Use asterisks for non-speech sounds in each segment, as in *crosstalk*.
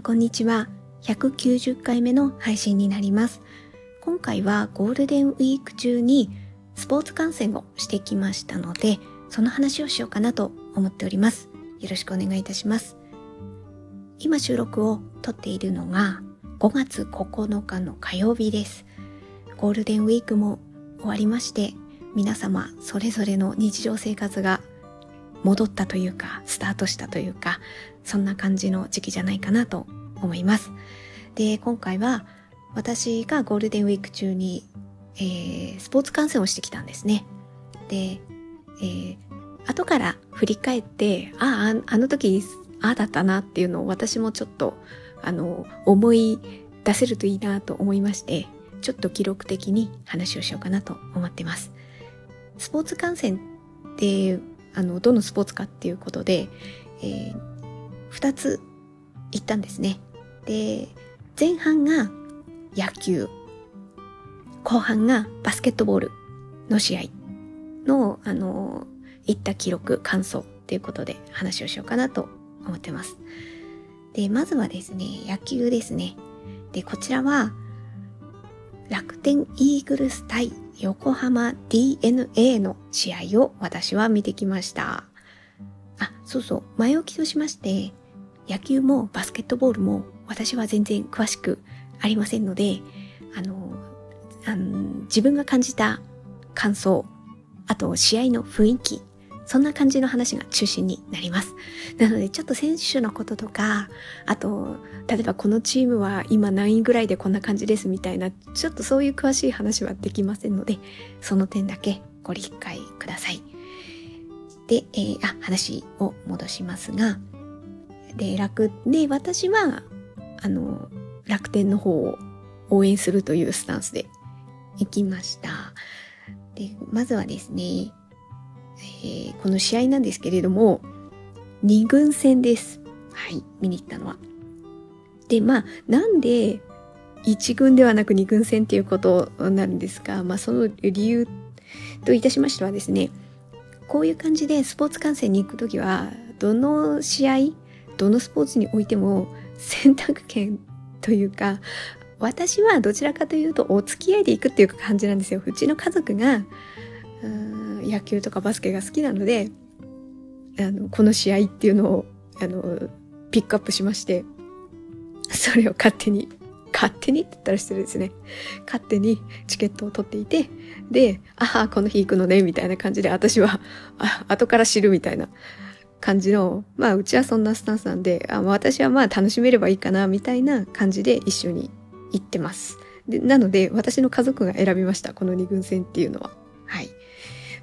んこんにちは。190回目の配信になります。今回はゴールデンウィーク中にスポーツ観戦をしてきましたので、その話をしようかなと思っております。よろしくお願いいたします。今収録を撮っているのが5月9日の火曜日です。ゴールデンウィークも終わりまして、皆様それぞれの日常生活が戻ったというか、スタートしたというか、そんな感じの時期じゃないかなと思います。で、今回は私がゴールデンウィーク中に、えー、スポーツ観戦をしてきたんですね。で、えー、後から振り返って、ああ、あの時、ああだったなっていうのを私もちょっと、あの、思い出せるといいなと思いまして、ちょっと記録的に話をしようかなと思ってます。スポーツ観戦ってあの、どのスポーツかっていうことで、えー、2つ行ったんですね。で、前半が野球、後半がバスケットボールの試合の、あの、行った記録、感想っていうことで話をしようかなと思ってます。で、まずはですね、野球ですね。で、こちらは、楽天イーグルス対横浜 DNA の試合を私は見てきました。あ、そうそう、前置きとしまして、野球もバスケットボールも私は全然詳しくありませんので、あの、あの自分が感じた感想、あと試合の雰囲気、そんな感じの話が中心になります。なのでちょっと選手のこととか、あと、例えばこのチームは今何位ぐらいでこんな感じですみたいな、ちょっとそういう詳しい話はできませんので、その点だけご理解ください。で、えー、あ、話を戻しますが、で、楽、で、私は、あの、楽天の方を応援するというスタンスで行きました。で、まずはですね、えー、この試合なんですけれども、2軍戦です。はい、見に行ったのは。で、まあ、なんで1軍ではなく2軍戦っていうことなんですが、まあ、その理由といたしましてはですね、こういう感じでスポーツ観戦に行くときは、どの試合、どのスポーツにおいても選択権というか、私はどちらかというとお付き合いで行くっていう感じなんですよ。うちの家族が、野球とかバスケが好きなので、あの、この試合っていうのを、あの、ピックアップしまして、それを勝手に、勝手にって言ったら失礼ですね。勝手にチケットを取っていて、で、ああ、この日行くのね、みたいな感じで、私は、あ、後から知るみたいな感じの、まあ、うちはそんなスタンスなんで、あ私はまあ、楽しめればいいかな、みたいな感じで一緒に行ってます。でなので、私の家族が選びました、この二軍戦っていうのは。はい。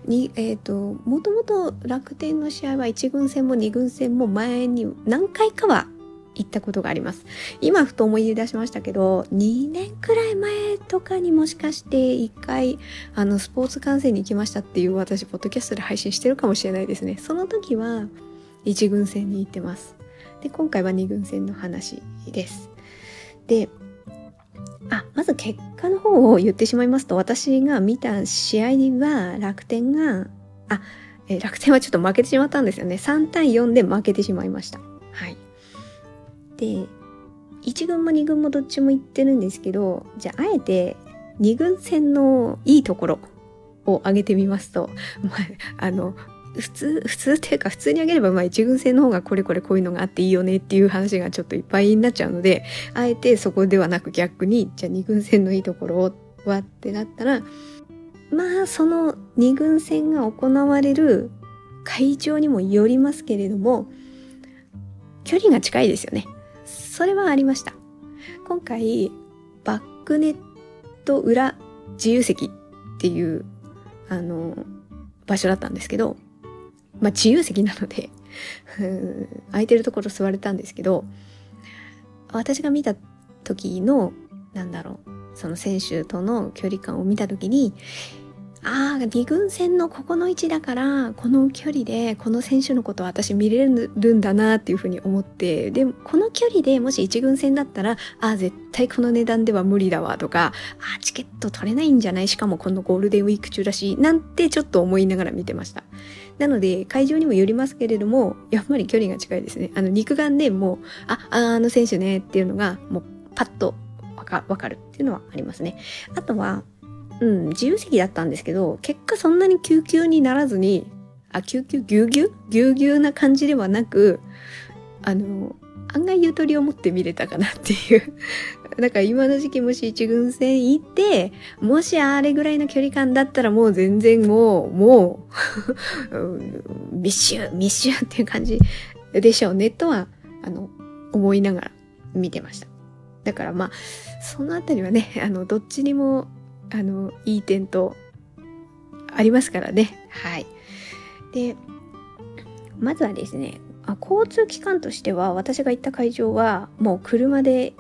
に、え、ー、と、もともと楽天の試合は1軍戦も2軍戦も前に何回かは行ったことがあります。今ふと思い出しましたけど、2年くらい前とかにもしかして1回、あの、スポーツ観戦に行きましたっていう私、ポッドキャストで配信してるかもしれないですね。その時は1軍戦に行ってます。で、今回は2軍戦の話です。で、あ、まず結果の方を言ってしまいますと、私が見た試合は楽天が、あ、え楽天はちょっと負けてしまったんですよね。3対4で負けてしまいました。はい。で、1軍も2軍もどっちも行ってるんですけど、じゃああえて2軍戦のいいところを挙げてみますと、*laughs* まあ、あの、普通、普通っていうか普通にあげればまあ一軍戦の方がこれこれこういうのがあっていいよねっていう話がちょっといっぱいになっちゃうので、あえてそこではなく逆に、じゃあ二軍戦のいいところはってなったら、まあその二軍戦が行われる会場にもよりますけれども、距離が近いですよね。それはありました。今回、バックネット裏自由席っていう、あの、場所だったんですけど、まあ自由席なので空いてるところ座れたんですけど、私が見た時の、なんだろう、その選手との距離感を見た時に、ああ、二軍戦のここの位置だから、この距離でこの選手のことを私見れるんだなっていうふうに思って、でもこの距離でもし一軍戦だったら、ああ、絶対この値段では無理だわとか、ああ、チケット取れないんじゃない？しかもこのゴールデンウィーク中だし、なんてちょっと思いながら見てました。なので、会場にもよりますけれども、やっぱり距離が近いですね。あの、肉眼でもう、あ、あの選手ねっていうのが、もうパッとわかわかるっていうのはありますね。あとは、うん、自由席だったんですけど、結果そんなに救急にならずに、あ、救急ぎゅうぎゅう？ぎゅうぎゅうな感じではなく、あの、案外ゆとりを持って見れたかなっていう。*laughs* だから今の時期もし一軍戦行って、もしあれぐらいの距離感だったらもう全然もう、もう密集、*laughs* 密集っていう感じでしょうねとは、あの、思いながら見てました。だからまあ、そのあたりはね、あの、どっちにもあの、いい点と、ありますからね。はい。で、まずはですね、交通機関としては、私が行った会場は、もう車で、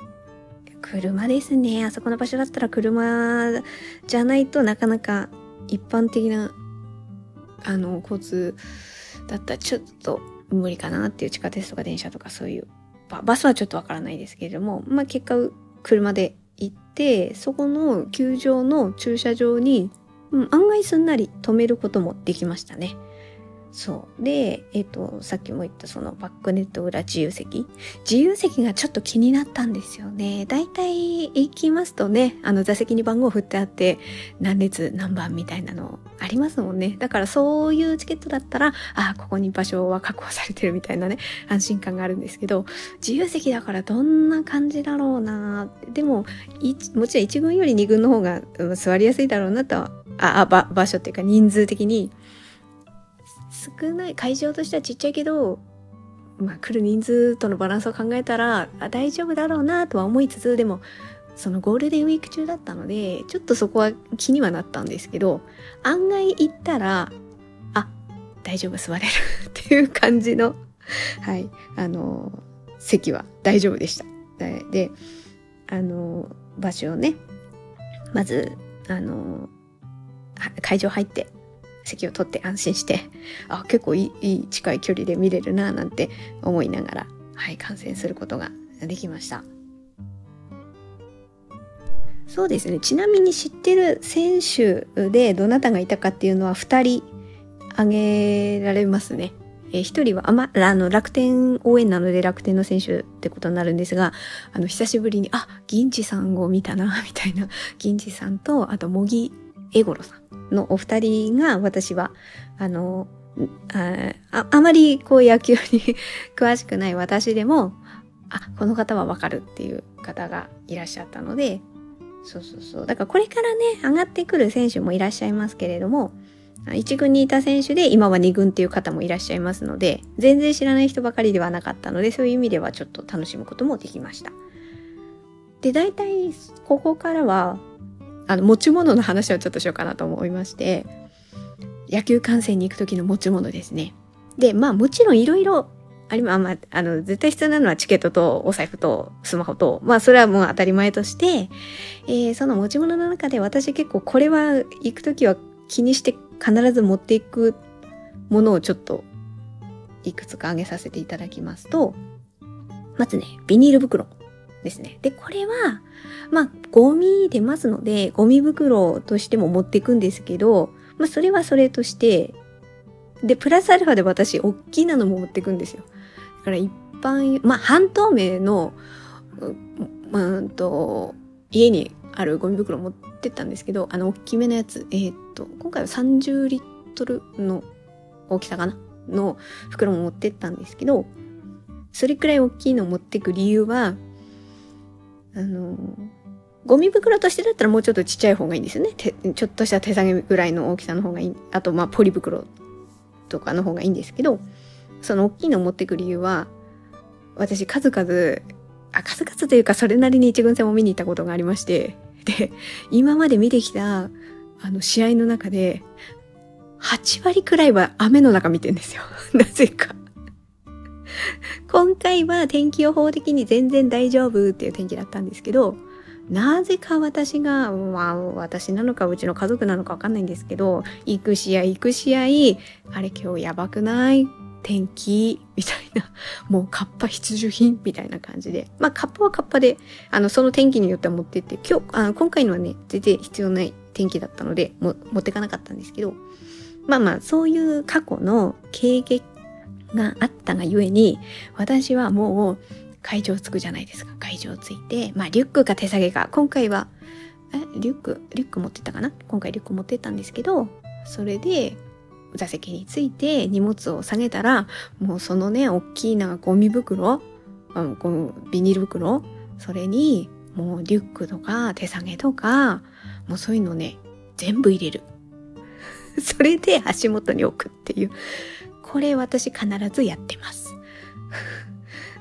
車ですね。あそこの場所だったら車じゃないとなかなか一般的な、あの、交通だったらちょっと無理かなっていう地下鉄とか電車とかそういう、バスはちょっとわからないですけれども、まあ結果、車で行って、そこの球場の駐車場に、うん、案外すんなり止めることもできましたね。そう。で、えっ、ー、と、さっきも言ったそのバックネット裏自由席。自由席がちょっと気になったんですよね。だいたい行きますとね、あの座席に番号振ってあって、何列何番みたいなのありますもんね。だからそういうチケットだったら、ああ、ここに場所は確保されてるみたいなね、安心感があるんですけど、自由席だからどんな感じだろうなでも、もちろん1軍より2軍の方が、座りやすいだろうなとは、あ、あ、場所っていうか人数的に、少ない会場としてはちっちゃいけどまあ来る人数とのバランスを考えたらあ大丈夫だろうなとは思いつつでもそのゴールデンウィーク中だったのでちょっとそこは気にはなったんですけど案外行ったらあ大丈夫座れるっていう感じのはいあの席は大丈夫でした。であの場所をねまずあの会場入って席を取って安心して、あ、結構いい、いい近い距離で見れるな、なんて思いながら、はい、観戦することができました。そうですね。ちなみに知ってる選手でどなたがいたかっていうのは2人挙げられますね。えー、1人はあま、あの、楽天応援なので楽天の選手ってことになるんですが、あの、久しぶりに、あ、銀次さんを見たな、みたいな、銀次さんと、あと、茂木エゴロさん。のお二人が私は、あの、ああまりこう野球に詳しくない私でも、あ、この方はわかるっていう方がいらっしゃったので、そうそうそう。だからこれからね、上がってくる選手もいらっしゃいますけれども、1軍にいた選手で今は2軍っていう方もいらっしゃいますので、全然知らない人ばかりではなかったので、そういう意味ではちょっと楽しむこともできました。で、大体ここからはあの、持ち物の話をちょっとしようかなと思いまして、野球観戦に行く時の持ち物ですね。で、まあもちろんいろいろありま、まあ、あの、絶対必要なのはチケットとお財布とスマホと、まあそれはもう当たり前として、えー、その持ち物の中で私結構これは行く時は気にして必ず持っていくものをちょっといくつか挙げさせていただきますと、まずね、ビニール袋。ですね。で、これは、まあ、ゴミ出ますので、ゴミ袋としても持っていくんですけど、まあ、それはそれとして、で、プラスアルファで私、大きなのも持っていくんですよ。だから一般、まあ、半透明の、うんと、家にあるゴミ袋持ってったんですけど、あの、大きめのやつ、えー、っと、今回は30リットルの大きさかな？の袋も持ってったんですけど、それくらい大きいのを持っていく理由は、あの、ゴミ袋としてだったらもうちょっとちっちゃい方がいいんですよね。ちょっとした手提げぐらいの大きさの方がいい。あと、まあ、ポリ袋とかの方がいいんですけど、その大きいのを持ってく理由は、私数々、あ、数々というかそれなりに一軍戦を見に行ったことがありまして、で、今まで見てきた、あの、試合の中で、8割くらいは雨の中見てんですよ。*laughs* なぜか。今回は天気予報的に全然大丈夫っていう天気だったんですけど、なぜか私が、まあ私なのかうちの家族なのかわかんないんですけど、行く試合行く試合、あれ今日やばくない天気みたいな、*laughs* もうカッパ必需品みたいな感じで。まあカッパはカッパで、あの、その天気によっては持ってって、今日、あ今回のはね、全然必要ない天気だったので、も持ってかなかったんですけど、まあまあ、そういう過去の経験があったがゆえに、私はもう会場つくじゃないですか。会場ついて、まあリュックか手提げか。今回は、え、リュック、リュック持ってったかな？今回リュック持ってったんですけど、それで、座席について荷物を下げたら、もうそのね、大きいなゴミ袋、あのこのビニール袋、それに、もうリュックとか手提げとか、もうそういうのね、全部入れる。*laughs* それで足元に置くっていう。これ私必ずやってます。*laughs*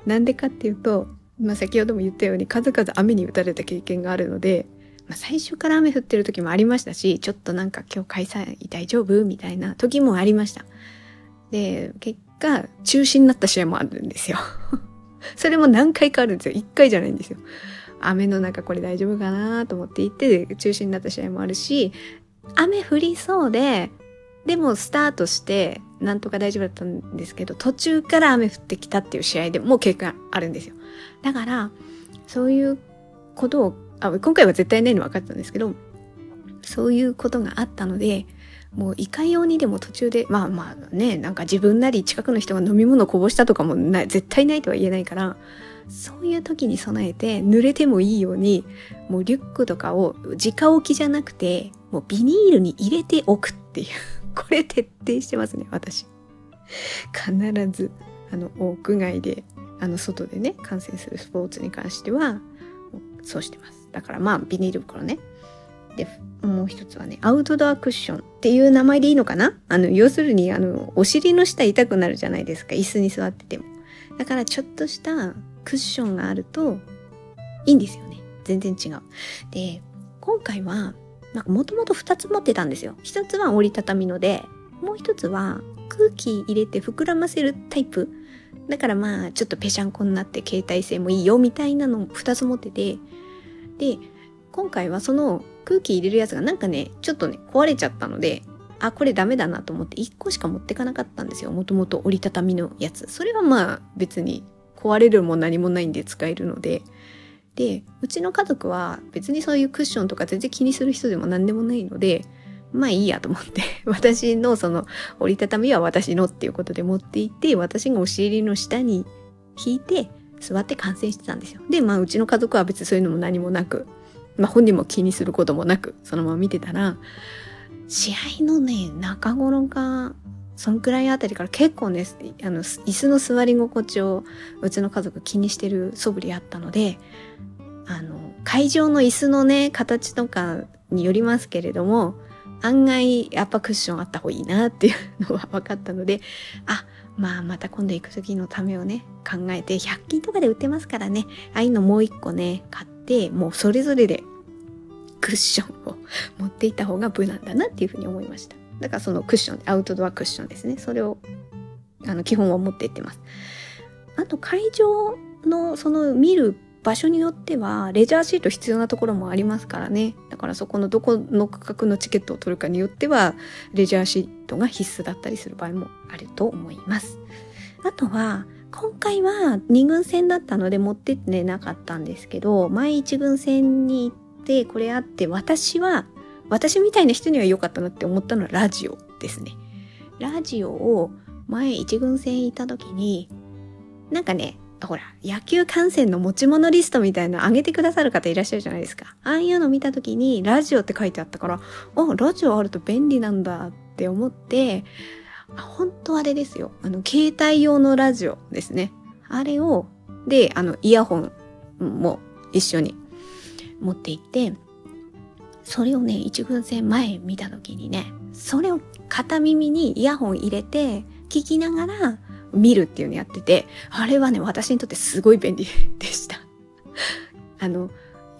なんでかっていうと、まあ、先ほども言ったように数々雨に打たれた経験があるので、まあ、最初から雨降ってる時もありましたし、ちょっとなんか今日開催大丈夫みたいな時もありました。で、結果、中止になった試合もあるんですよ。*laughs* それも何回かあるんですよ。1回じゃないんですよ。雨の中これ大丈夫かなと思って行って中止になった試合もあるし、雨降りそうで、でもスタートしてなんとか大丈夫だったんですけど、途中から雨降ってきたっていう試合でもう経験あるんですよ。だから、そういうことを、あ今回は絶対ないの分かったんですけど、そういうことがあったので、もういかようにでも途中で、まあまあね、なんか自分なり近くの人が飲み物こぼしたとかもない、絶対ないとは言えないから、そういう時に備えて濡れてもいいように、もうリュックとかを直置きじゃなくて、もうビニールに入れておくっていう。これ徹底してますね、私。必ず、あの、屋外で、あの、外でね、観戦するスポーツに関しては、そうしてます。だからまあ、ビニール袋ね。で、もう一つはね、アウトドアクッションっていう名前でいいのかな？あの、要するに、あの、お尻の下痛くなるじゃないですか。椅子に座ってても。だからちょっとしたクッションがあるといいんですよね。全然違う。で、今回は、なんかもともと2つ持ってたんですよ。1つは折りたたみので、もう1つは空気入れて膨らませるタイプ。だからまあ、ちょっとぺしゃんこになって携帯性もいいよみたいなのを2つ持ってて、で、今回はその空気入れるやつがなんかね、ちょっとね、壊れちゃったので、あ、これダメだなと思って1個しか持ってかなかったんですよ。もともと折りたたみのやつ。それはまあ別に壊れるも何もないんで使えるので。で、うちの家族は別にそういうクッションとか全然気にする人でも何でもないので、まあいいやと思って、*laughs* 私のその折りたたみは私のっていうことで持っていて、私がお尻の下に引いて座って観戦してたんですよ。で、まあうちの家族は別にそういうのも何もなく、まあ本人も気にすることもなく、そのまま見てたら、試合のね、中頃がそんくらいあたりから結構ね、あの、椅子の座り心地をうちの家族気にしてる素振りあったので、あの、会場の椅子のね、形とかによりますけれども、案外やっぱクッションあった方がいいなっていうのは分かったので、あ、まあまた今度行く時のためをね、考えて、100均とかで売ってますからね、ああいうのもう一個ね、買って、もうそれぞれでクッションを持っていた方が無難だなっていうふうに思いました。だからそのクッション、アウトドアクッションですね。それを、あの、基本は持っていってます。あと、会場のその見る場所によっては、レジャーシート必要なところもありますからね。だからそこのどこの区画のチケットを取るかによっては、レジャーシートが必須だったりする場合もあると思います。あとは、今回は2軍戦だったので持ってってなかったんですけど、前1軍戦に行ってこれあって、私は私みたいな人には良かったなって思ったのはラジオですね。ラジオを前一軍戦行った時に、なんかね、ほら、野球観戦の持ち物リストみたいなの上げてくださる方いらっしゃるじゃないですか。ああいうの見た時に、ラジオって書いてあったから、あ、ラジオあると便利なんだって思って、本当あれですよ。あの、携帯用のラジオですね。あれを、で、あの、イヤホンも一緒に持って行って、それをね、一軍戦前見た時にね、それを片耳にイヤホン入れて聞きながら見るっていうのやってて、あれはね、私にとってすごい便利 *laughs* でした。*laughs* あの、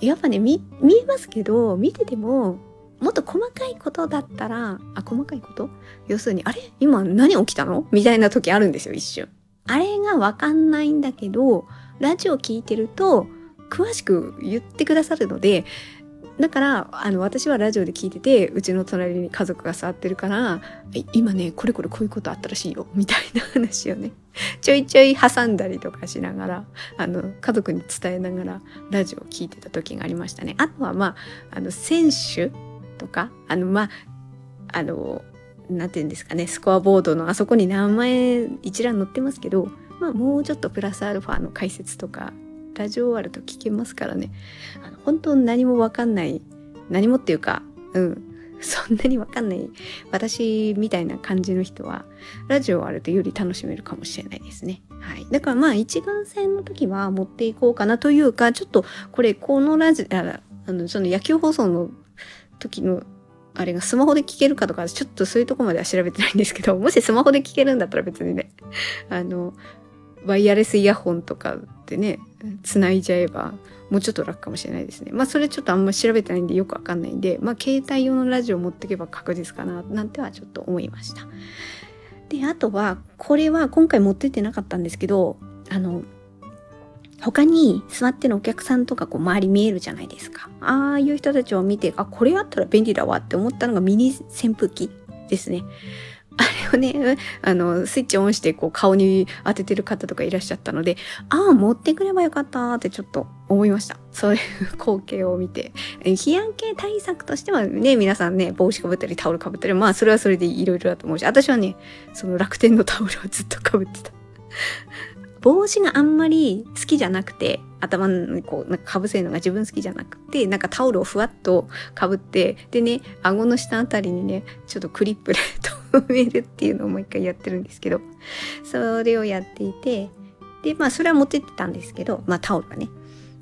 やっぱね、見、見えますけど、見てても、もっと細かいことだったら、あ、細かいこと？要するに、あれ？今何起きたの？みたいな時あるんですよ、一瞬。あれがわかんないんだけど、ラジオ聞いてると、詳しく言ってくださるので、だから、あの、私はラジオで聞いてて、うちの隣に家族が座ってるから、今ね、これこれこういうことあったらしいよ、みたいな話をね、*laughs* ちょいちょい挟んだりとかしながら、あの、家族に伝えながら、ラジオを聞いてた時がありましたね。あとは、まあ、あの、選手とか、あの、まあ、あの、なんて言うんですかね、スコアボードのあそこに名前一覧載ってますけど、まあ、もうちょっとプラスアルファの解説とかラジオ終わると聞けますからねあの本当何もわかんない何もっていうかうん *laughs* そんなにわかんない私みたいな感じの人はラジオ終わるとより楽しめるかもしれないですね。はい。だからまあ一眼線の時は持っていこうかなというかちょっとこれこのラジオあのその野球放送の時のあれがスマホで聞けるかとか、ちょっとそういうとこまでは調べてないんですけど、もしスマホで聞けるんだったら別にね、あの、ワイヤレスイヤホンとかでね、繋いじゃえば、もうちょっと楽かもしれないですね。まあそれちょっとあんま調べてないんでよくわかんないんで、まあ携帯用のラジオ持ってけば確実かな、なんてはちょっと思いました。で、あとは、これは今回持ってってなかったんですけど、あの、他に座ってるお客さんとかこう周り見えるじゃないですか。ああいう人たちを見て、あ、これあったら便利だわって思ったのがミニ扇風機ですね。あれをね、あの、スイッチオンしてこう顔に当ててる方とかいらっしゃったので、ああ、持ってくればよかったってちょっと思いました。そういう光景を見て。日焼け対策としてはね、皆さんね、帽子かぶったりタオルかぶったり、まあそれはそれでいろいろだと思うし、私はね、その楽天のタオルをずっとかぶってた。帽子があんまり好きじゃなくて、頭にこう、なんか被せるのが自分好きじゃなくて、なんかタオルをふわっと被って、でね、顎の下あたりにね、ちょっとクリップで *laughs* 留めるっていうのをもう一回やってるんですけど、それをやっていて、で、まあそれは持ってってたんですけど、まあタオルはね。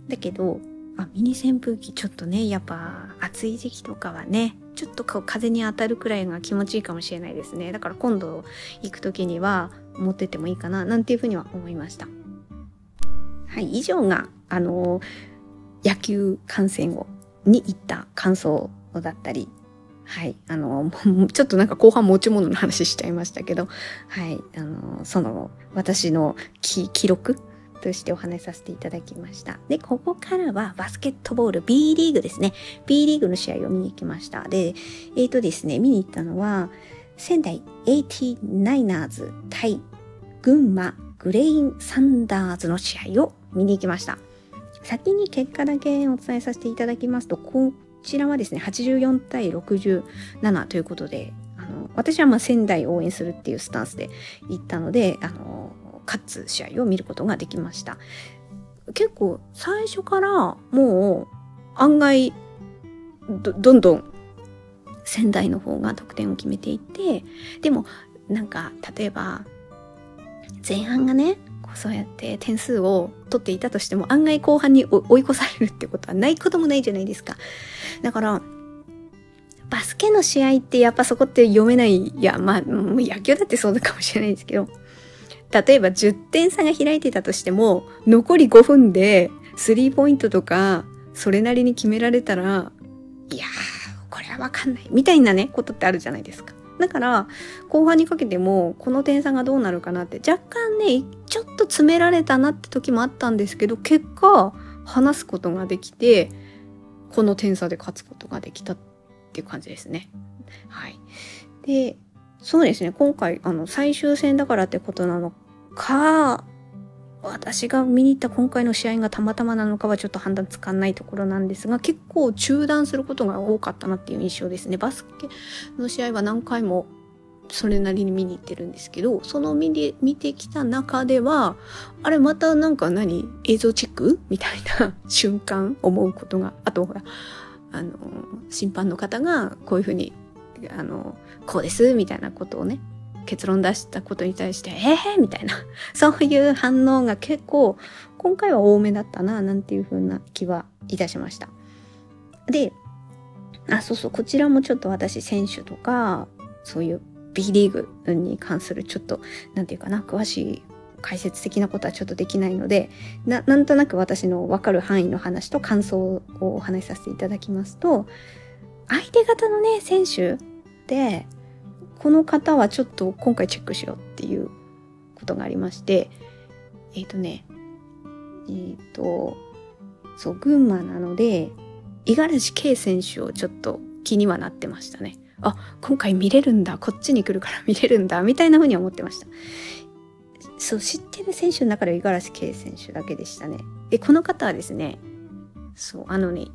だけど、あ、ミニ扇風機ちょっとね、やっぱ暑い時期とかはね、ちょっと風に当たるくらいが気持ちいいかもしれないですね。だから今度行く時には持っててもいいかな、なんていうふうには思いました。はい、以上が、あの、野球観戦を、に行った感想だったり、はい。あの、*laughs* ちょっとなんか後半持ち物の話しちゃいましたけど、はい。あの、その、私の記録としてお話しさせていただきました。で、ここからはバスケットボール B リーグですね。B リーグの試合を見に行きました。で、えっ、ー、とですね、見に行ったのは、仙台 89ers 対群馬グレインサンダーズの試合を見に行きました。先に結果だけお伝えさせていただきますと、こちらはですね、84対67ということで、あの私はま仙台を応援するっていうスタンスで行ったので、あの勝つ試合を見ることができました。結構最初からもう案外どんどん仙台の方が得点を決めていてでもなんか例えば前半がねそうやって点数を取っていたとしても案外後半に追い越されるってことはないこともないじゃないですか。だからバスケの試合ってやっぱそこって読めない。いや、まあ、野球だってそうかもしれないですけど、例えば10点差が開いてたとしても、残り5分でスリーポイントとか、それなりに決められたら、いやー、これはわかんない。みたいなね、ことってあるじゃないですか。だから、後半にかけても、この点差がどうなるかなって、若干ね、ちょっと詰められたなって時もあったんですけど、結果、話すことができて、この点差で勝つことができたっていう感じですね。はい。で、そうですね、今回、あの、最終戦だからってことなのか、私が見に行った今回の試合がたまたまなのかはちょっと判断つかないところなんですが、結構中断することが多かったなっていう印象ですね。バスケの試合は何回もそれなりに見に行ってるんですけど、その見で見てきた中では、あれまたなんか何映像チェックみたいな瞬間思うことが、あとほら、あの、審判の方がこういうふうに、あの、こうですみたいなことをね、結論出したことに対して、ええー、みたいな、*laughs* そういう反応が結構、今回は多めだったな、なんていう風な気はいたしました。で、あ、そうそう、こちらもちょっと私、選手とか、そういう B リーグに関するちょっと、なんていうかな、詳しい解説的なことはちょっとできないので、な、なんとなく私のわかる範囲の話と感想をお話しさせていただきますと、相手方のね、選手で、この方はちょっと今回チェックしようっていうことがありまして、えっ、ー、とね、えっ、ー、と、そう、群馬なので、五十嵐圭選手をちょっと気にはなってましたね。あ、今回見れるんだ、こっちに来るから *laughs* 見れるんだ、みたいな風に思ってました。そう、知ってる選手の中で五十嵐圭選手だけでしたね。で、この方はですね、そう、あのね、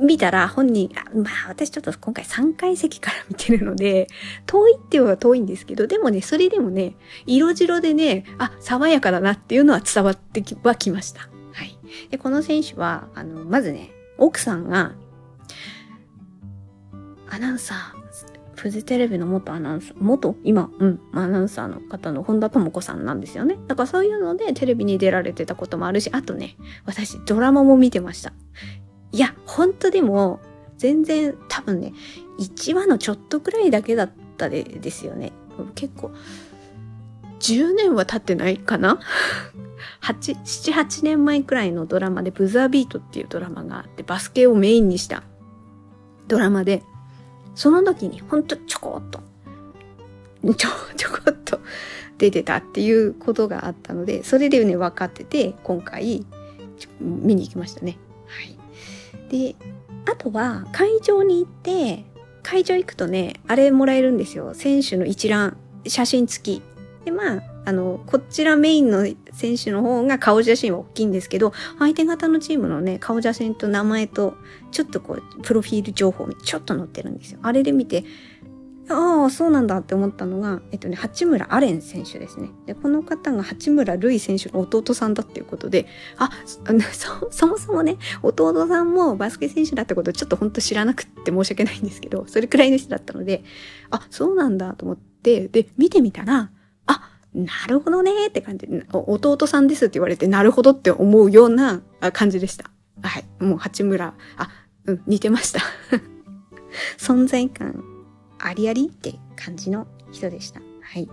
見たら本人、まあ私ちょっと今回3階席から見てるので、遠いって言えば遠いんですけど、でもね、それでもね、色白でね、あ、爽やかだなっていうのは伝わってきはきました。はい。で、この選手は、あの、まずね、奥さんが、アナウンサー、フジテレビの元アナウンサー、元？今、うん、アナウンサーの方の本田智子さんなんですよね。だからそういうのでテレビに出られてたこともあるし、あとね、私ドラマも見てました。いや、ほんとでも、全然多分ね、1話のちょっとくらいだけだったでですよね。結構、10年は経ってないかな ?8、*laughs* 7、8年前くらいのドラマでブザービートっていうドラマがあって、バスケをメインにしたドラマで、その時にほんとちょこっと、ちょ、ちょこっと出てたっていうことがあったので、それでね、分かってて、今回、見に行きましたね。で、あとは会場に行って、会場行くとね、あれもらえるんですよ。選手の一覧、写真付き。で、まあ、あの、こちらメインの選手の方が顔写真は大きいんですけど、相手方のチームのね、顔写真と名前と、ちょっとこう、プロフィール情報に、ちょっと載ってるんですよ。あれで見て、ああ、そうなんだって思ったのが、えっとね、八村アレン選手ですね。で、この方が八村塁選手の弟さんだっていうことで、あ、そ、そもそもね、弟さんもバスケ選手だってことちょっと本当知らなくって申し訳ないんですけど、それくらいの人だったので、あ、そうなんだと思って、で、見てみたら、あ、なるほどねって感じで、弟さんですって言われて、なるほどって思うような感じでした。はい。もう八村、あ、うん、似てました。*laughs* 存在感ありありって感じの人でした。はい。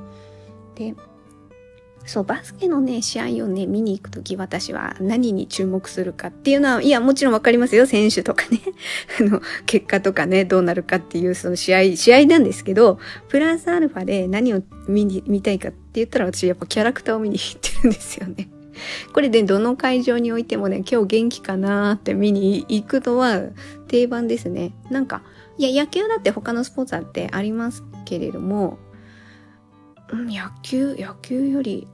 で、そう、バスケのね、試合をね、見に行くとき私は何に注目するかっていうのは、いや、もちろんわかりますよ。選手とかね、*laughs* あの、結果とかね、どうなるかっていうその試合、試合なんですけど、プラスアルファで何を見に、見たいかって言ったら私やっぱキャラクターを見に行ってるんですよね。*laughs* これでどの会場においてもね、今日元気かなーって見に行くのは定番ですね。なんか、いや、野球だって他のスポーツだってありますけれども、野球、野球より、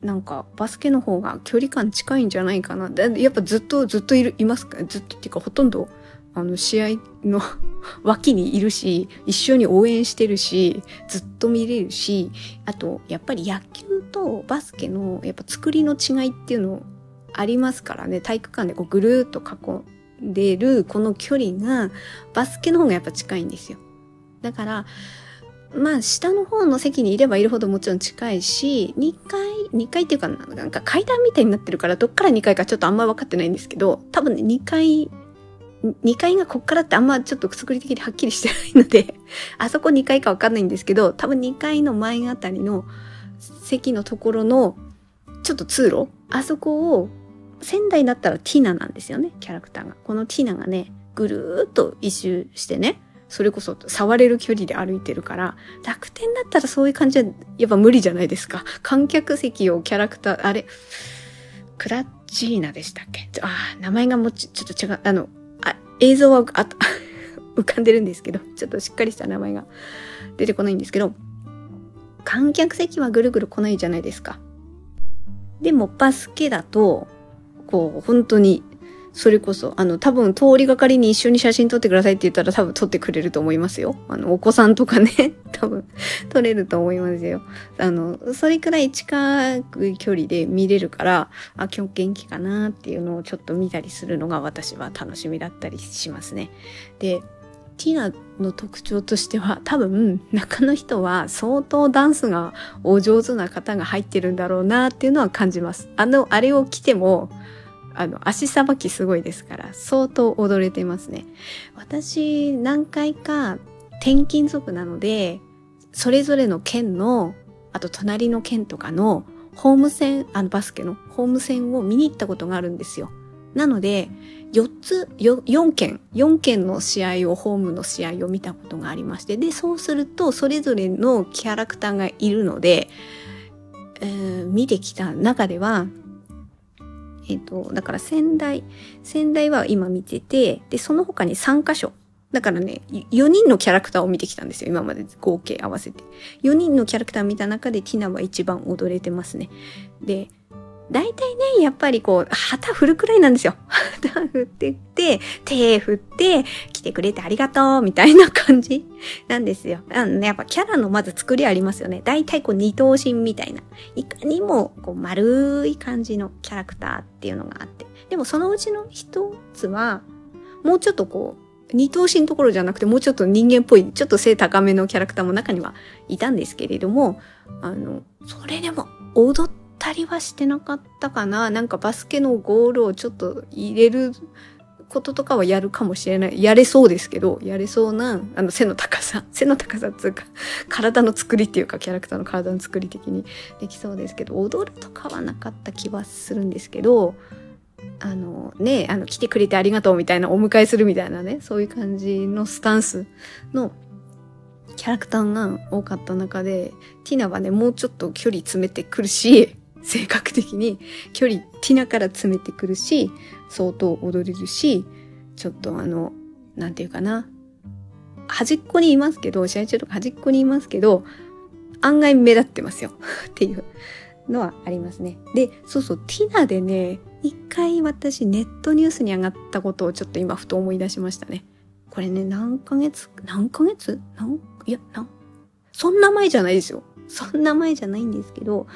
なんか、バスケの方が距離感近いんじゃないかな。やっぱずっと、ずっといる、いますか？ずっとっていうか、ほとんど、あの、試合の *laughs* 脇にいるし、一緒に応援してるし、ずっと見れるし、あと、やっぱり野球とバスケの、やっぱ作りの違いっていうのありますからね。体育館でこうぐるーっと囲でるこの距離がバスケの方がやっぱ近いんですよ。だから、まあ下の方の席にいればいるほどもちろん近いし、2階、2階っていうかなんか階段みたいになってるからどっから2階かちょっとあんま分かってないんですけど、多分ね2階、2階がこっからってあんまちょっと作り的にはっきりしてないので、*laughs* あそこ2階か分かんないんですけど、多分2階の前あたりの席のところのちょっと通路あそこを仙台だったらティーナなんですよね、キャラクターが。このティーナがね、ぐるーっと一周してね、それこそ触れる距離で歩いてるから、楽天だったらそういう感じはやっぱ無理じゃないですか。観客席をキャラクター、あれ、クラッチーナでしたっけ？ああ、名前がもうちちょっと違う、あの、あ映像はあ *laughs* 浮かんでるんですけど、ちょっとしっかりした名前が出てこないんですけど、観客席はぐるぐる来ないじゃないですか。でもバスケだと、こう、本当に、それこそ、あの、多分通りがかりに一緒に写真撮ってくださいって言ったら多分撮ってくれると思いますよ。あの、お子さんとかね、*laughs* 多分撮れると思いますよ。あの、それくらい近い距離で見れるから、あ、今日元気かなっていうのをちょっと見たりするのが私は楽しみだったりしますね。で、ティナの特徴としては多分中の人は相当ダンスがお上手な方が入ってるんだろうなっていうのは感じます。あの、あれを着てもあの、足さばきすごいですから、相当踊れてますね。私、何回か転勤族なので、それぞれの県の、あと隣の県とかのホーム戦、あのバスケのホーム戦を見に行ったことがあるんですよ。なので、4つ、4件、4件の試合を、ホームの試合を見たことがありまして、で、そうすると、それぞれのキャラクターがいるので、えー、見てきた中では、えっ、と、だから仙台、仙台は今見てて、で、その他に3箇所。だからね、4人のキャラクターを見てきたんですよ。今まで合計合わせて。4人のキャラクターを見た中でティナは一番踊れてますね。で、大体ね、やっぱりこう、旗振るくらいなんですよ。*laughs* 旗振ってって、手振って、来てくれてありがとう、みたいな感じなんですよ。あのね、やっぱキャラのまず作りありますよね。大体こう二頭身みたいな。いかにもこう丸い感じのキャラクターっていうのがあって。でもそのうちの一つは、もうちょっとこう、二頭身のところじゃなくて、もうちょっと人間っぽい、ちょっと背高めのキャラクターも中にはいたんですけれども、あの、それでも踊っったりはしてなかったかな。なんかバスケのゴールをちょっと入れることとかはやるかもしれない。やれそうですけど、やれそうな、あの背の高さ。*laughs* 背の高さっていうか、体の作りっていうか、キャラクターの体の作り的にできそうですけど、踊るとかはなかった気はするんですけど、あのね、あの来てくれてありがとうみたいな、お迎えするみたいなね、そういう感じのスタンスのキャラクターが多かった中で、ティナはね、もうちょっと距離詰めてくるし、性格的に距離ティナから詰めてくるし、相当踊れるし、ちょっとあの、なんていうかな。端っこにいますけど、試合中とか端っこにいますけど、案外目立ってますよ *laughs* っていうのはありますね。で、そうそう、ティナでね、一回私ネットニュースに上がったことをちょっと今ふと思い出しましたね。これね、何ヶ月、何ヶ月？何いや、なそんな前じゃないですよ。そんな前じゃないんですけど、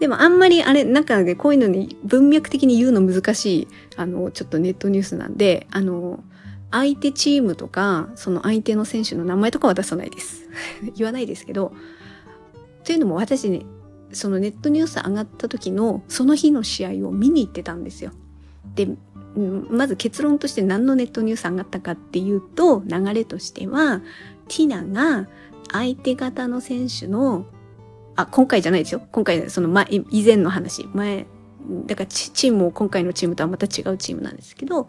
でもあんまりあれ、なんかね、こういうのに文脈的に言うの難しい、あの、ちょっとネットニュースなんで、あの、相手チームとか、その相手の選手の名前とかは出さないです。*laughs* 言わないですけど、というのも私ね、そのネットニュース上がった時の、その日の試合を見に行ってたんですよ。で、まず結論として何のネットニュース上がったかっていうと、流れとしては、ティナが相手方の選手のあ、今回じゃないですよ。今回、その前、以前の話。前、だからチームも今回のチームとはまた違うチームなんですけど、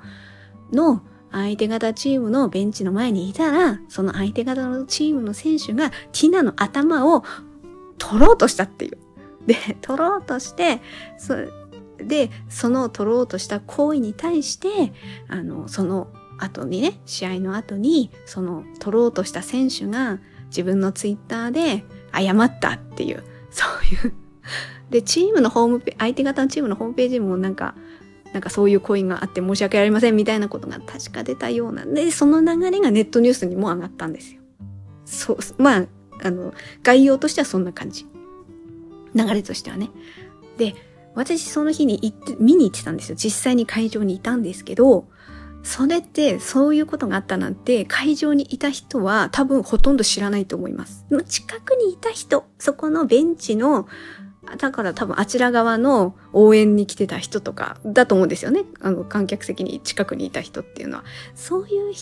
の相手方チームのベンチの前にいたら、その相手方のチームの選手がティナの頭を取ろうとしたっていう。で、取ろうとして、そで、その取ろうとした行為に対して、あの、その後にね、試合の後に、その取ろうとした選手が自分のツイッターで、謝ったっていう、そういう。で、チームのホームページ相手方のチームのホームページもなんか、なんかそういうコインがあって申し訳ありませんみたいなことが確か出たような。で、その流れがネットニュースにも上がったんですよ。そう、まあ、あの、概要としてはそんな感じ。流れとしてはね。で、私その日に行って、見に行ってたんですよ。実際に会場にいたんですけど、それってそういうことがあったなんて会場にいた人は多分ほとんど知らないと思います。近くにいた人、そこのベンチの、だから多分あちら側の応援に来てた人とかだと思うんですよね。あの観客席に近くにいた人っていうのは。そういう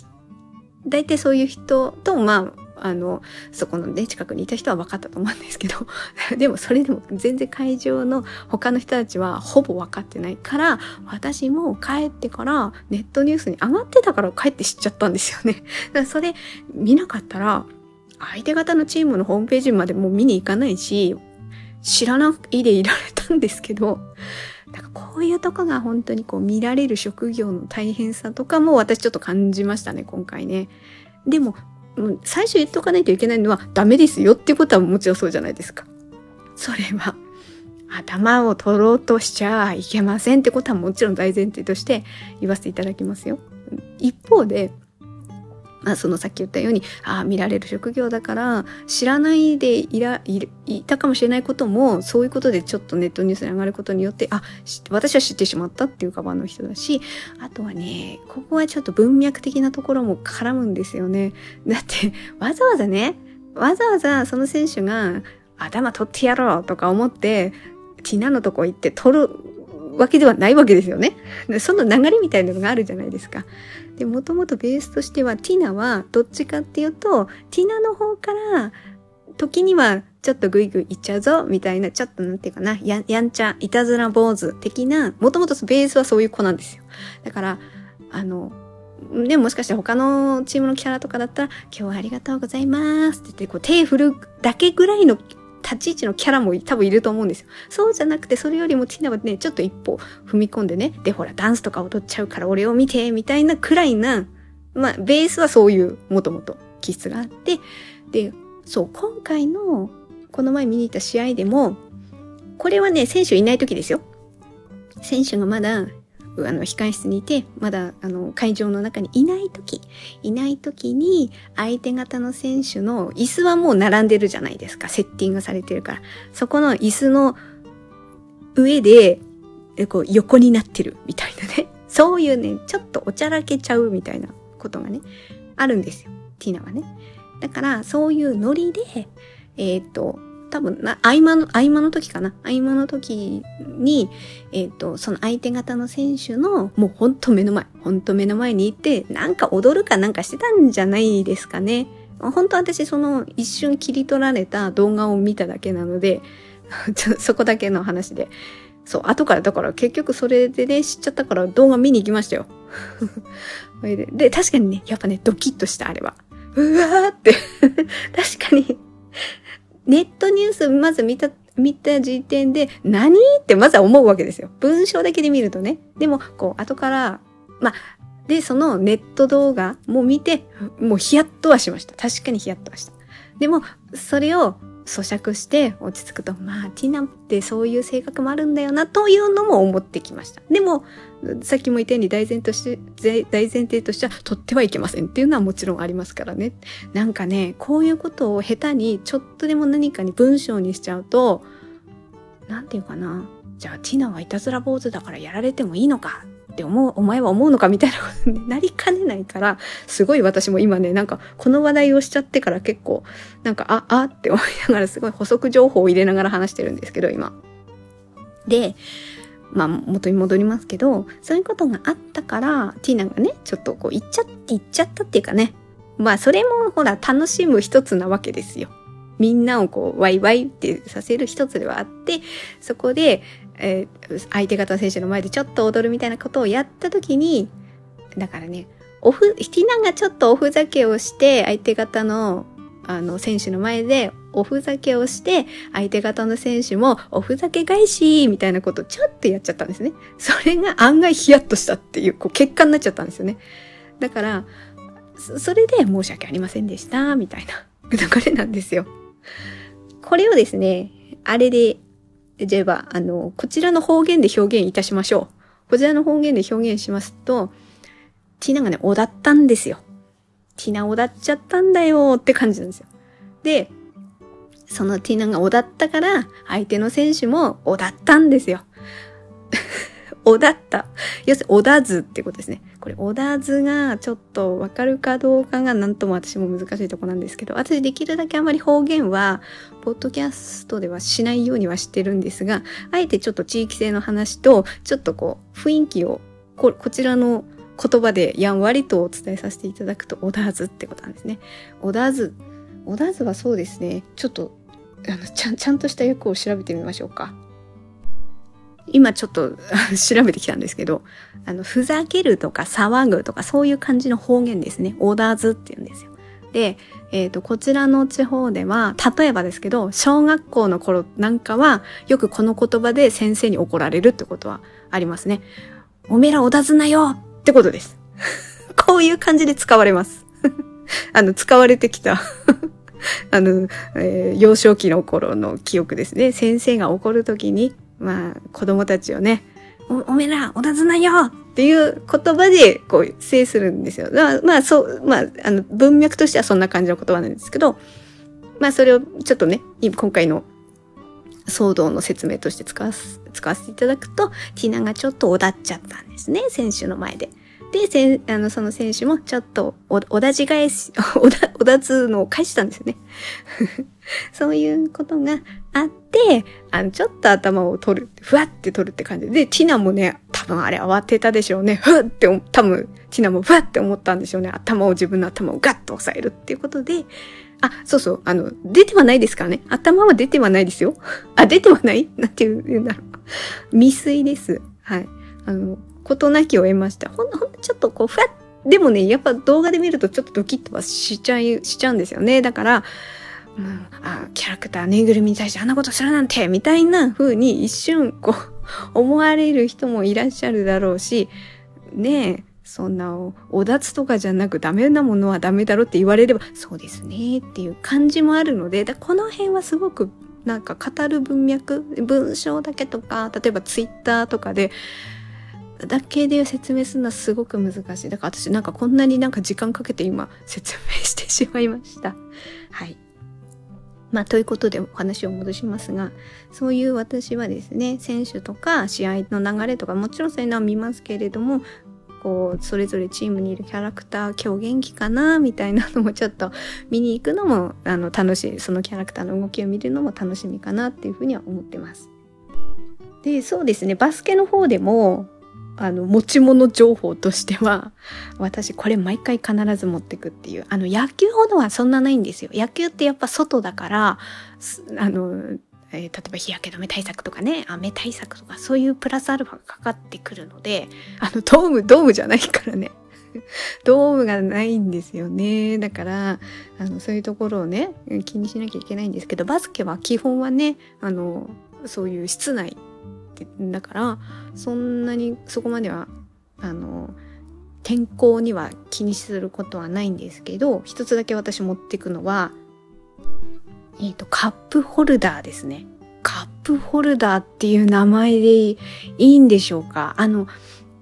大体そういう人と、まあ、あの、そこのね、近くにいた人は分かったと思うんですけど、*laughs* でもそれでも全然会場の他の人たちはほぼ分かってないから、私も帰ってからネットニュースに上がってたから帰って知っちゃったんですよね。*laughs* それ見なかったら、相手方のチームのホームページまでもう見に行かないし、知らないでいられたんですけど、だからこういうとこが本当にこう見られる職業の大変さとかも私ちょっと感じましたね、今回ね。でも、最初言っとかないといけないのはダメですよっていうことはもちろんそうじゃないですか。それは、頭を取ろうとしちゃいけませんってことはもちろん大前提として言わせていただきますよ。一方で、まあ、そのさっき言ったように、ああ、見られる職業だから、知らないでいら、いたかもしれないことも、そういうことでちょっとネットニュースに上がることによって、あ、私は知ってしまったっていうカバンの人だし、あとはね、ここはちょっと文脈的なところも絡むんですよね。だって、わざわざね、わざわざその選手が、頭取ってやろうとか思って、ティナのとこ行って取るわけではないわけですよね。その流れみたいなのがあるじゃないですか。で、もともとベースとしては、ティナはどっちかっていうと、ティナの方から、時にはちょっとグイグイいっちゃうぞ、みたいな、ちょっとなんていうかな、ややんちゃ、いたずら坊主的な、もともとベースはそういう子なんですよ。だから、あの、でももしかして他のチームのキャラとかだったら、今日はありがとうございますって言って、こう手振るだけぐらいの立ち位置のキャラも多分いると思うんですよ。そうじゃなくて、それよりもティナはね、ちょっと一歩踏み込んでね、で、ほら、ダンスとか踊っちゃうから俺を見て、みたいなくらいな、まあ、ベースはそういう、もともと気質があって、で、そう、今回の、この前見に行った試合でも、これはね、選手いない時ですよ。選手がまだあの、控室にいて、まだ、あの、会場の中にいない時、いない時に、相手方の選手の椅子はもう並んでるじゃないですか。セッティングされてるから。そこの椅子の上で、こう、横になってるみたいなね。*laughs* そういうね、ちょっとおちゃらけちゃうみたいなことがね、あるんですよ。ティーナはね。だから、そういうノリで、えっ、と、多分な、合間の、合間の時かな合間の時に、えっ、ー、と、その相手方の選手の、もうほんと目の前、ほんと目の前にいて、なんか踊るかなんかしてたんじゃないですかね。本当私その一瞬切り取られた動画を見ただけなので、*laughs* そこだけの話で。そう、後から、だから結局それでね、知っちゃったから動画見に行きましたよ。*laughs* でで、確かにね、やっぱね、ドキッとした、あれは。うわーって確かにネットニュースまず見た、見た時点で、何？ってまずは思うわけですよ。文章だけで見るとね。でも、こう、後から、まあ、で、そのネット動画も見て、もうヒヤッとはしました。確かにヒヤッとはした。でも、それを咀嚼して落ち着くと、まあ、ティナってそういう性格もあるんだよな、というのも思ってきました。でも、さっきも言ったように大前として、大前提としては、取ってはいけませんっていうのはもちろんありますからね。なんかね、こういうことを下手に、ちょっとでも何かに文章にしちゃうと、なんていうかな。じゃあ、ティナはいたずら坊主だからやられてもいいのかって思う、お前は思うのかみたいなことになりかねないから、すごい私も今ね、なんかこの話題をしちゃってから結構、なんか、あ、あって思いながらすごい補足情報を入れながら話してるんですけど、今。で、まあ、元に戻りますけど、そういうことがあったから、ティーナがね、ちょっとこう、言っちゃって、言っちゃったっていうかね。まあ、それもほら、楽しむ一つなわけですよ。みんなをこう、ワイワイってさせる一つではあって、そこで、えー、相手方選手の前でちょっと踊るみたいなことをやった時に、だからね、オフ、ティナがちょっとおふざけをして、相手方の、あの、選手の前でおふざけをして、相手方の選手もおふざけ返し、みたいなことをちょっとやっちゃったんですね。それが案外ヒヤッとしたっていう、こう、結果になっちゃったんですよね。だから、それで申し訳ありませんでした、みたいな流れなんですよ。これをですね、あれでじゃあ、あの、こちらの方言で表現いたしましょう。こちらの方言で表現しますと、ティナがね、おだったんですよ。ティナおだっちゃったんだよって感じなんですよ。で、そのティナがおだったから、相手の選手もおだったんですよ。おだった。要するに、おだずってことですね。これ、おだずがちょっとわかるかどうかがなんとも私も難しいとこなんですけど、私できるだけあまり方言は、ポッドキャストではしないようにはしてるんですが、あえてちょっと地域性の話と、ちょっとこう、雰囲気をこ、こちらの言葉でやんわりとお伝えさせていただくと、おだずってことなんですね。おだず。おだずはそうですね。ちょっと、あの、ちゃん、ちゃんとした訳を調べてみましょうか。今ちょっと *laughs* 調べてきたんですけど、あの、ふざけるとか騒ぐとかそういう感じの方言ですね。オーダーズって言うんですよ。で、えっ、ー、と、こちらの地方では、例えばですけど、小学校の頃なんかは、よくこの言葉で先生に怒られるってことはありますね。おめえらおだずなよってことです。*laughs* こういう感じで使われます。*laughs* あの、使われてきたあの、えー、幼少期の頃の記憶ですね。先生が怒るときに、まあ、子供たちをね、お、おめら、おだずなよっていう言葉で、こう、制するんですよ。まあ、まあ、そう、まあ、あの、文脈としてはそんな感じの言葉なんですけど、まあ、それをちょっとね、今回の騒動の説明として使わ使わせていただくと、ティナがちょっとおだっちゃったんですね、選手の前で。で、せあの、その選手もちょっとお、おだじ返し、*laughs* おだ、おだつのを返したんですよね。*laughs* そういうことがあって、あの、ちょっと頭を取る、ふわって取るって感じで、で、ティナもね、多分あれ慌てたでしょうね。ふわって、多分、ティナもふわって思ったんでしょうね。頭を、自分の頭をガッと押さえるっていうことで、あ、そうそう、あの、出てはないですからね。頭は出てはないですよ。あ、出てはない？*laughs* なんて言うんだろう。未遂です。はい。あの、ことなきを得ました。ほんの、ほんちょっとこう、ふわっでもね、やっぱ動画で見るとちょっとドキッとはしちゃい、しちゃうんですよね。だから、うん、あ、キャラクター、ぬいぐるみに対してあんなことするなんてみたいな風に一瞬、こう、*laughs* 思われる人もいらっしゃるだろうし、ねえ、そんなお脱とかじゃなくダメなものはダメだろって言われればそうですねっていう感じもあるのでだこの辺はすごくなんか語る文脈文章だけとか例えばツイッターとかでだけで説明するのはすごく難しい。だから私なんかこんなになんか時間かけて今説明してしまいました。はい。まあ、ということでお話を戻しますが、そういう私はですね、選手とか試合の流れとか、もちろんそういうのは見ますけれども、こうそれぞれチームにいるキャラクター今日元気かなみたいなのもちょっと見に行くのもあの楽しい。そのキャラクターの動きを見るのも楽しみかなっていうふうには思ってます。でそうですねバスケの方でもあの持ち物情報としては *laughs* 私これ毎回必ず持ってくっていうあの野球ほどはそんなないんですよ野球ってやっぱ外だからあのえー、例えば日焼け止め対策とかね、雨対策とかそういうプラスアルファがかかってくるので、あの、ドーム、ドームじゃないからね。ドームがないんですよね。だから、あの、そういうところをね、気にしなきゃいけないんですけど、バスケは基本はね、あの、そういう室内だから、そんなにそこまでは、あの、天候には気にすることはないんですけど、一つだけ私持ってくのは、えっ、ー、と、カップホルダーですね。カップホルダーっていう名前でいいんでしょうかあの、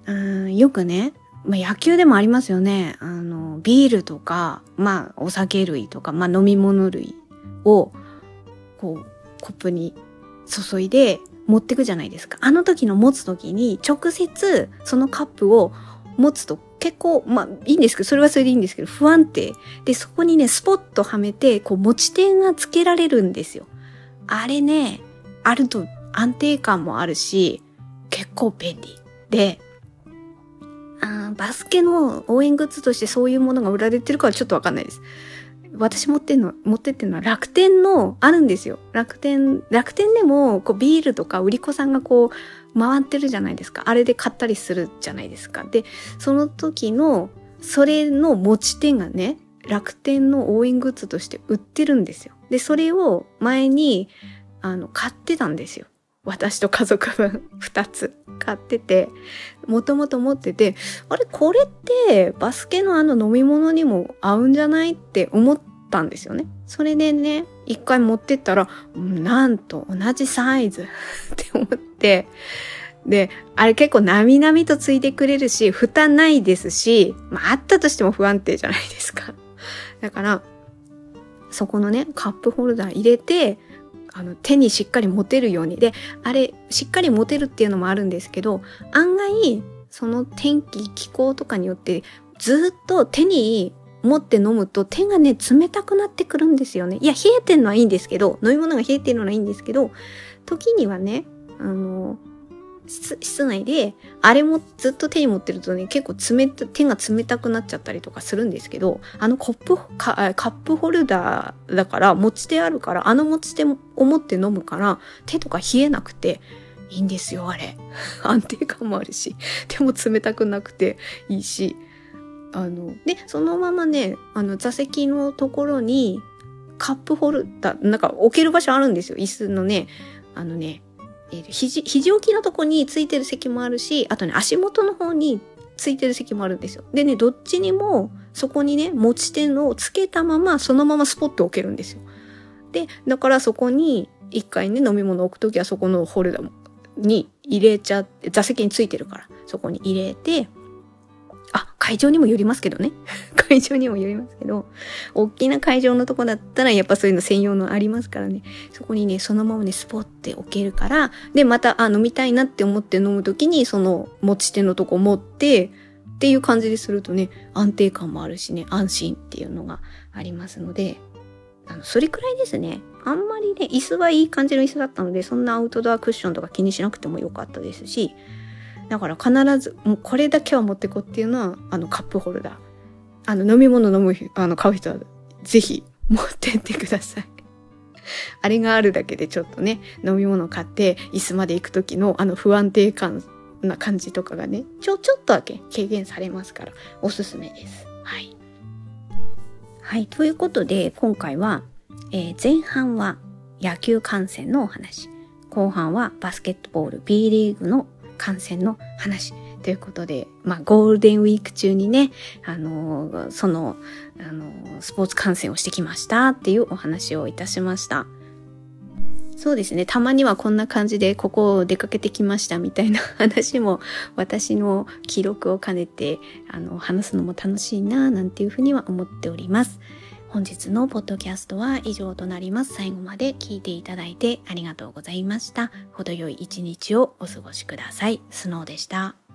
うん、よくね、まあ、野球でもありますよね。あの、ビールとか、まあ、お酒類とか、まあ、飲み物類を、こう、コップに注いで持ってくじゃないですか。あの時の持つ時に、直接そのカップを持つと結構、まあいいんですけど、それはそれでいいんですけど、不安定。で、そこにね、スポットはめて、こう持ち点がつけられるんですよ。あれね、あると安定感もあるし、結構便利。で、あバスケの応援グッズとしてそういうものが売られてるかはちょっとわかんないです。私持ってんの、持ってってんのは楽天のあるんですよ。楽天、楽天でもこうビールとか売り子さんがこう回ってるじゃないですか。あれで買ったりするじゃないですか。で、その時の、それの持ち手がね、楽天の応援グッズとして売ってるんですよ。で、それを前に、あの、買ってたんですよ。私と家族分 *laughs* 2つ買ってて、もともと持ってて、あれ、これってバスケのあの飲み物にも合うんじゃないって思ったんですよね。それでね、一回持ってったら、なんと同じサイズ *laughs* って思って、で、あれ結構なみなみとついてくれるし、負担ないですし、まああったとしても不安定じゃないですか。だから、そこのね、カップホルダー入れて、あの、手にしっかり持てるように。で、あれ、しっかり持てるっていうのもあるんですけど、案外、その天気、気候とかによって、ずっと手に持って飲むと手がね、冷たくなってくるんですよね。いや、冷えてんのはいいんですけど、飲み物が冷えてるのはいいんですけど、時にはね、あの、室内で、あれもずっと手に持ってるとね、結構冷た、手が冷たくなっちゃったりとかするんですけど、あのコップ、カップホルダーだから、持ち手あるから、あの持ち手を持って飲むから、手とか冷えなくて、いいんですよ、あれ。*laughs* 安定感もあるし、手も冷たくなくていいし、あの、で、そのままね、あの、座席のところに、カップホルダー、なんか置ける場所あるんですよ。椅子のね、あのね、えー、肘、肘置きのとこについてる席もあるし、あとね、足元の方についてる席もあるんですよ。でね、どっちにも、そこにね、持ち手をつけたまま、そのままスポット置けるんですよ。で、だからそこに、一回ね、飲み物置くときはそこのホルダーに入れちゃって、座席についてるから、そこに入れて、あ、会場にもよりますけどね。*laughs* 会場にもよりますけど、大きな会場のとこだったらやっぱそういうの専用のありますからね。そこにね、そのままね、スポって置けるから、で、また、あ、飲みたいなって思って飲むときに、その持ち手のとこ持って、っていう感じでするとね、安定感もあるしね、安心っていうのがありますので、あの、それくらいですね。あんまりね、椅子はいい感じの椅子だったので、そんなアウトドアクッションとか気にしなくてもよかったですし、だから必ず、もうこれだけは持ってこっていうのは、あのカップホルダー。あの飲み物飲む、あの買う人はぜひ持ってってください。*laughs* あれがあるだけでちょっとね、飲み物買って椅子まで行く時のあの不安定感な感じとかがね、ちょ、ちょっとだけ軽減されますから、おすすめです。はい。はい。ということで、今回は、えー、前半は野球観戦のお話、後半はバスケットボール B リーグの観戦の話ということで、まあ、ゴールデンウィーク中にね、あの、その、あの、スポーツ観戦をしてきましたっていうお話をいたしました。そうですね。たまにはこんな感じでここを出かけてきましたみたいな *laughs* 話も私の記録を兼ねてあの話すのも楽しいななんていうふうには思っております。本日のポッドキャストは以上となります。最後まで聞いていただいてありがとうございました。程よい一日をお過ごしください。スノーでした。